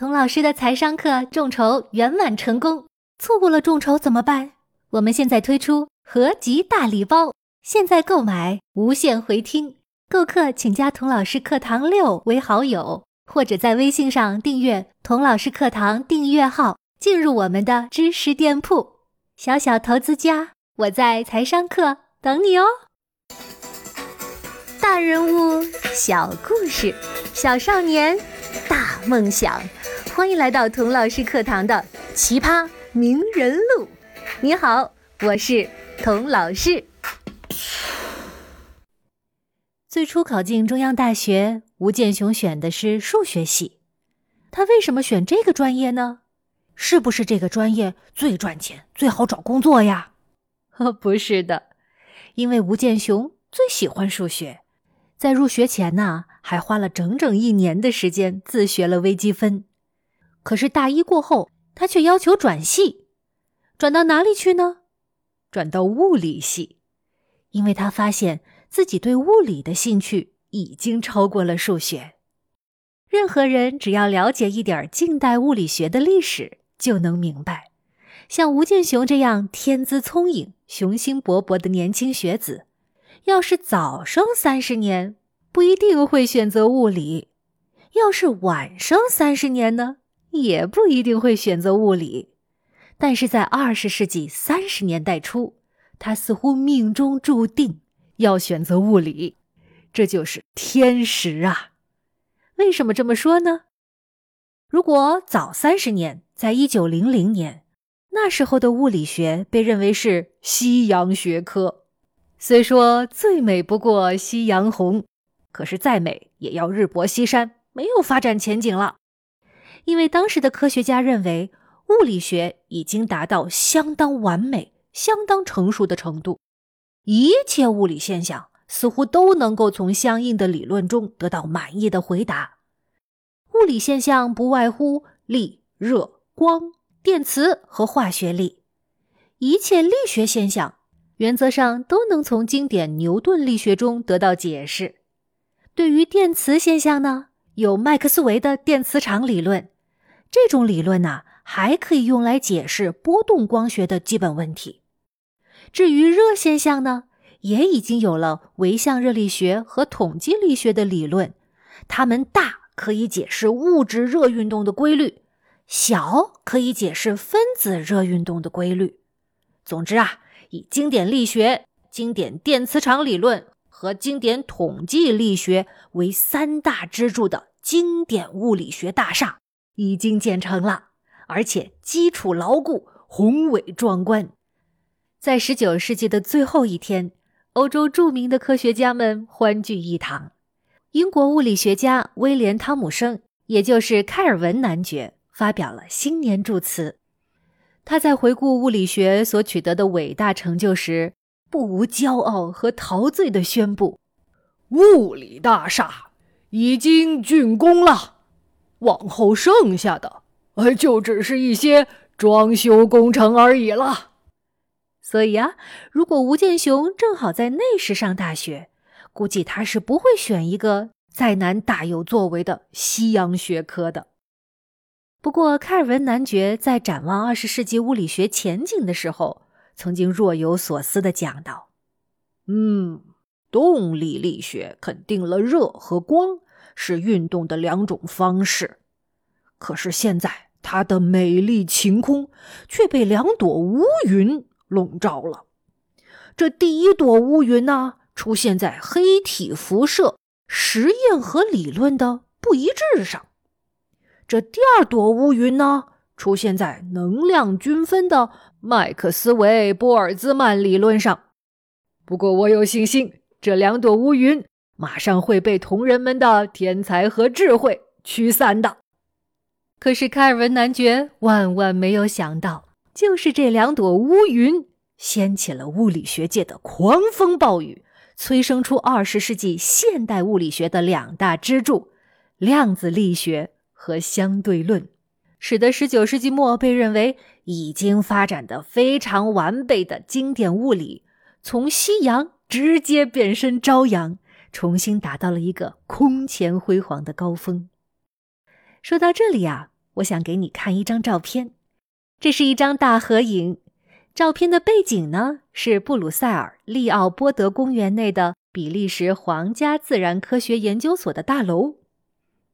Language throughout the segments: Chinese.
童老师的财商课众筹圆满成功，错过了众筹怎么办？我们现在推出合集大礼包，现在购买无限回听。购课请加童老师课堂六为好友，或者在微信上订阅童老师课堂订阅号，进入我们的知识店铺。小小投资家，我在财商课等你哦。大人物，小故事，小少年，大梦想。欢迎来到童老师课堂的奇葩名人录。你好，我是童老师。最初考进中央大学，吴健雄选的是数学系。他为什么选这个专业呢？是不是这个专业最赚钱、最好找工作呀？哦，不是的，因为吴健雄最喜欢数学，在入学前呢，还花了整整一年的时间自学了微积分。可是大一过后，他却要求转系，转到哪里去呢？转到物理系，因为他发现自己对物理的兴趣已经超过了数学。任何人只要了解一点近代物理学的历史，就能明白，像吴健雄这样天资聪颖、雄心勃勃的年轻学子，要是早生三十年，不一定会选择物理；要是晚生三十年呢？也不一定会选择物理，但是在二十世纪三十年代初，他似乎命中注定要选择物理，这就是天时啊！为什么这么说呢？如果早三十年，在一九零零年，那时候的物理学被认为是夕阳学科，虽说最美不过夕阳红，可是再美也要日薄西山，没有发展前景了。因为当时的科学家认为，物理学已经达到相当完美、相当成熟的程度，一切物理现象似乎都能够从相应的理论中得到满意的回答。物理现象不外乎力、热、光、电磁和化学力，一切力学现象原则上都能从经典牛顿力学中得到解释。对于电磁现象呢？有麦克斯韦的电磁场理论，这种理论呢还可以用来解释波动光学的基本问题。至于热现象呢，也已经有了唯相热力学和统计力学的理论，它们大可以解释物质热运动的规律，小可以解释分子热运动的规律。总之啊，以经典力学、经典电磁场理论。和经典统计力学为三大支柱的经典物理学大厦已经建成了，而且基础牢固、宏伟壮观。在十九世纪的最后一天，欧洲著名的科学家们欢聚一堂。英国物理学家威廉·汤姆生，也就是开尔文男爵，发表了新年祝词。他在回顾物理学所取得的伟大成就时。不无骄傲和陶醉的宣布：“物理大厦已经竣工了，往后剩下的，呃，就只是一些装修工程而已了。”所以啊，如果吴健雄正好在那时上大学，估计他是不会选一个再难大有作为的西洋学科的。不过，开尔文男爵在展望二十世纪物理学前景的时候。曾经若有所思的讲道：“嗯，动力力学肯定了热和光是运动的两种方式，可是现在它的美丽晴空却被两朵乌云笼罩了。这第一朵乌云呢，出现在黑体辐射实验和理论的不一致上；这第二朵乌云呢，出现在能量均分的。”麦克斯韦波尔兹曼理论上，不过我有信心，这两朵乌云马上会被同仁们的天才和智慧驱散的。可是开尔文男爵万万没有想到，就是这两朵乌云掀起了物理学界的狂风暴雨，催生出二十世纪现代物理学的两大支柱——量子力学和相对论。使得十九世纪末被认为已经发展的非常完备的经典物理，从夕阳直接变身朝阳，重新达到了一个空前辉煌的高峰。说到这里啊，我想给你看一张照片。这是一张大合影，照片的背景呢是布鲁塞尔利奥波德公园内的比利时皇家自然科学研究所的大楼。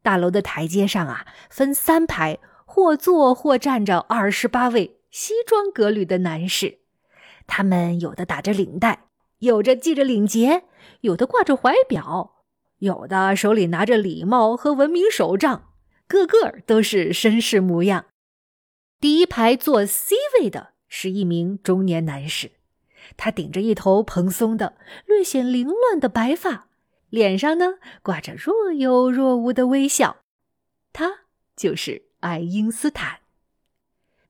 大楼的台阶上啊，分三排，或坐或站着二十八位西装革履的男士，他们有的打着领带，有着系着领结，有的挂着怀表。有的手里拿着礼帽和文明手杖，个个都是绅士模样。第一排坐 C 位的是一名中年男士，他顶着一头蓬松的、略显凌乱的白发，脸上呢挂着若有若无的微笑。他就是爱因斯坦。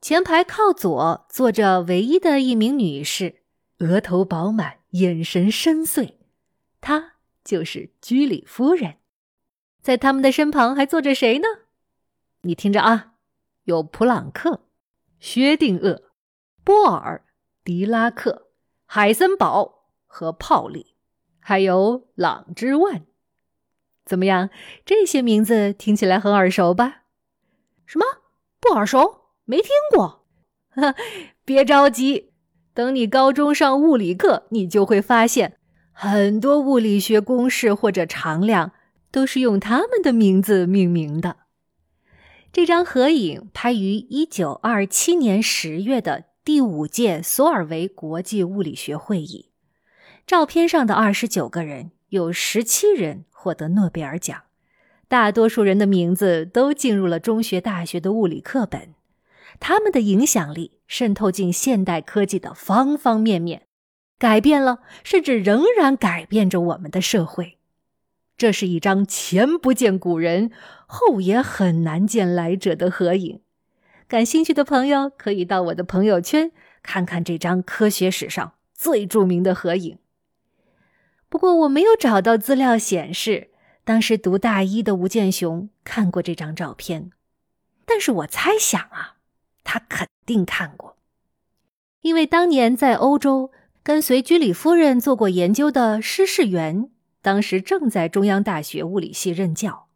前排靠左坐着唯一的一名女士，额头饱满，眼神深邃。她。就是居里夫人，在他们的身旁还坐着谁呢？你听着啊，有普朗克、薛定谔、波尔、狄拉克、海森堡和泡利，还有朗之万。怎么样？这些名字听起来很耳熟吧？什么？不耳熟？没听过？别着急，等你高中上物理课，你就会发现。很多物理学公式或者常量都是用他们的名字命名的。这张合影拍于一九二七年十月的第五届索尔维国际物理学会议。照片上的二十九个人，有十七人获得诺贝尔奖，大多数人的名字都进入了中学、大学的物理课本。他们的影响力渗透进现代科技的方方面面。改变了，甚至仍然改变着我们的社会。这是一张前不见古人，后也很难见来者的合影。感兴趣的朋友可以到我的朋友圈看看这张科学史上最著名的合影。不过我没有找到资料显示，当时读大一的吴建雄看过这张照片。但是我猜想啊，他肯定看过，因为当年在欧洲。跟随居里夫人做过研究的施世元，当时正在中央大学物理系任教；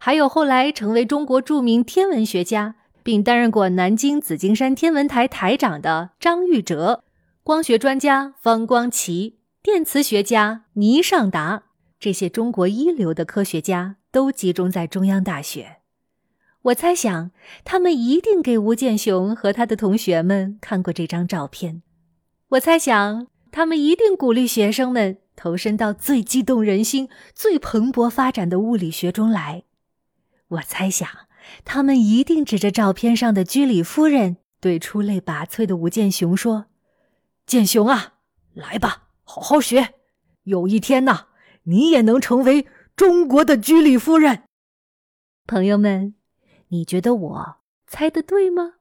还有后来成为中国著名天文学家，并担任过南京紫金山天文台台长的张玉哲，光学专家方光奇，电磁学家倪尚达，这些中国一流的科学家都集中在中央大学。我猜想，他们一定给吴建雄和他的同学们看过这张照片。我猜想，他们一定鼓励学生们投身到最激动人心、最蓬勃发展的物理学中来。我猜想，他们一定指着照片上的居里夫人，对出类拔萃的吴建雄说：“建雄啊，来吧，好好学，有一天呐，你也能成为中国的居里夫人。”朋友们，你觉得我猜的对吗？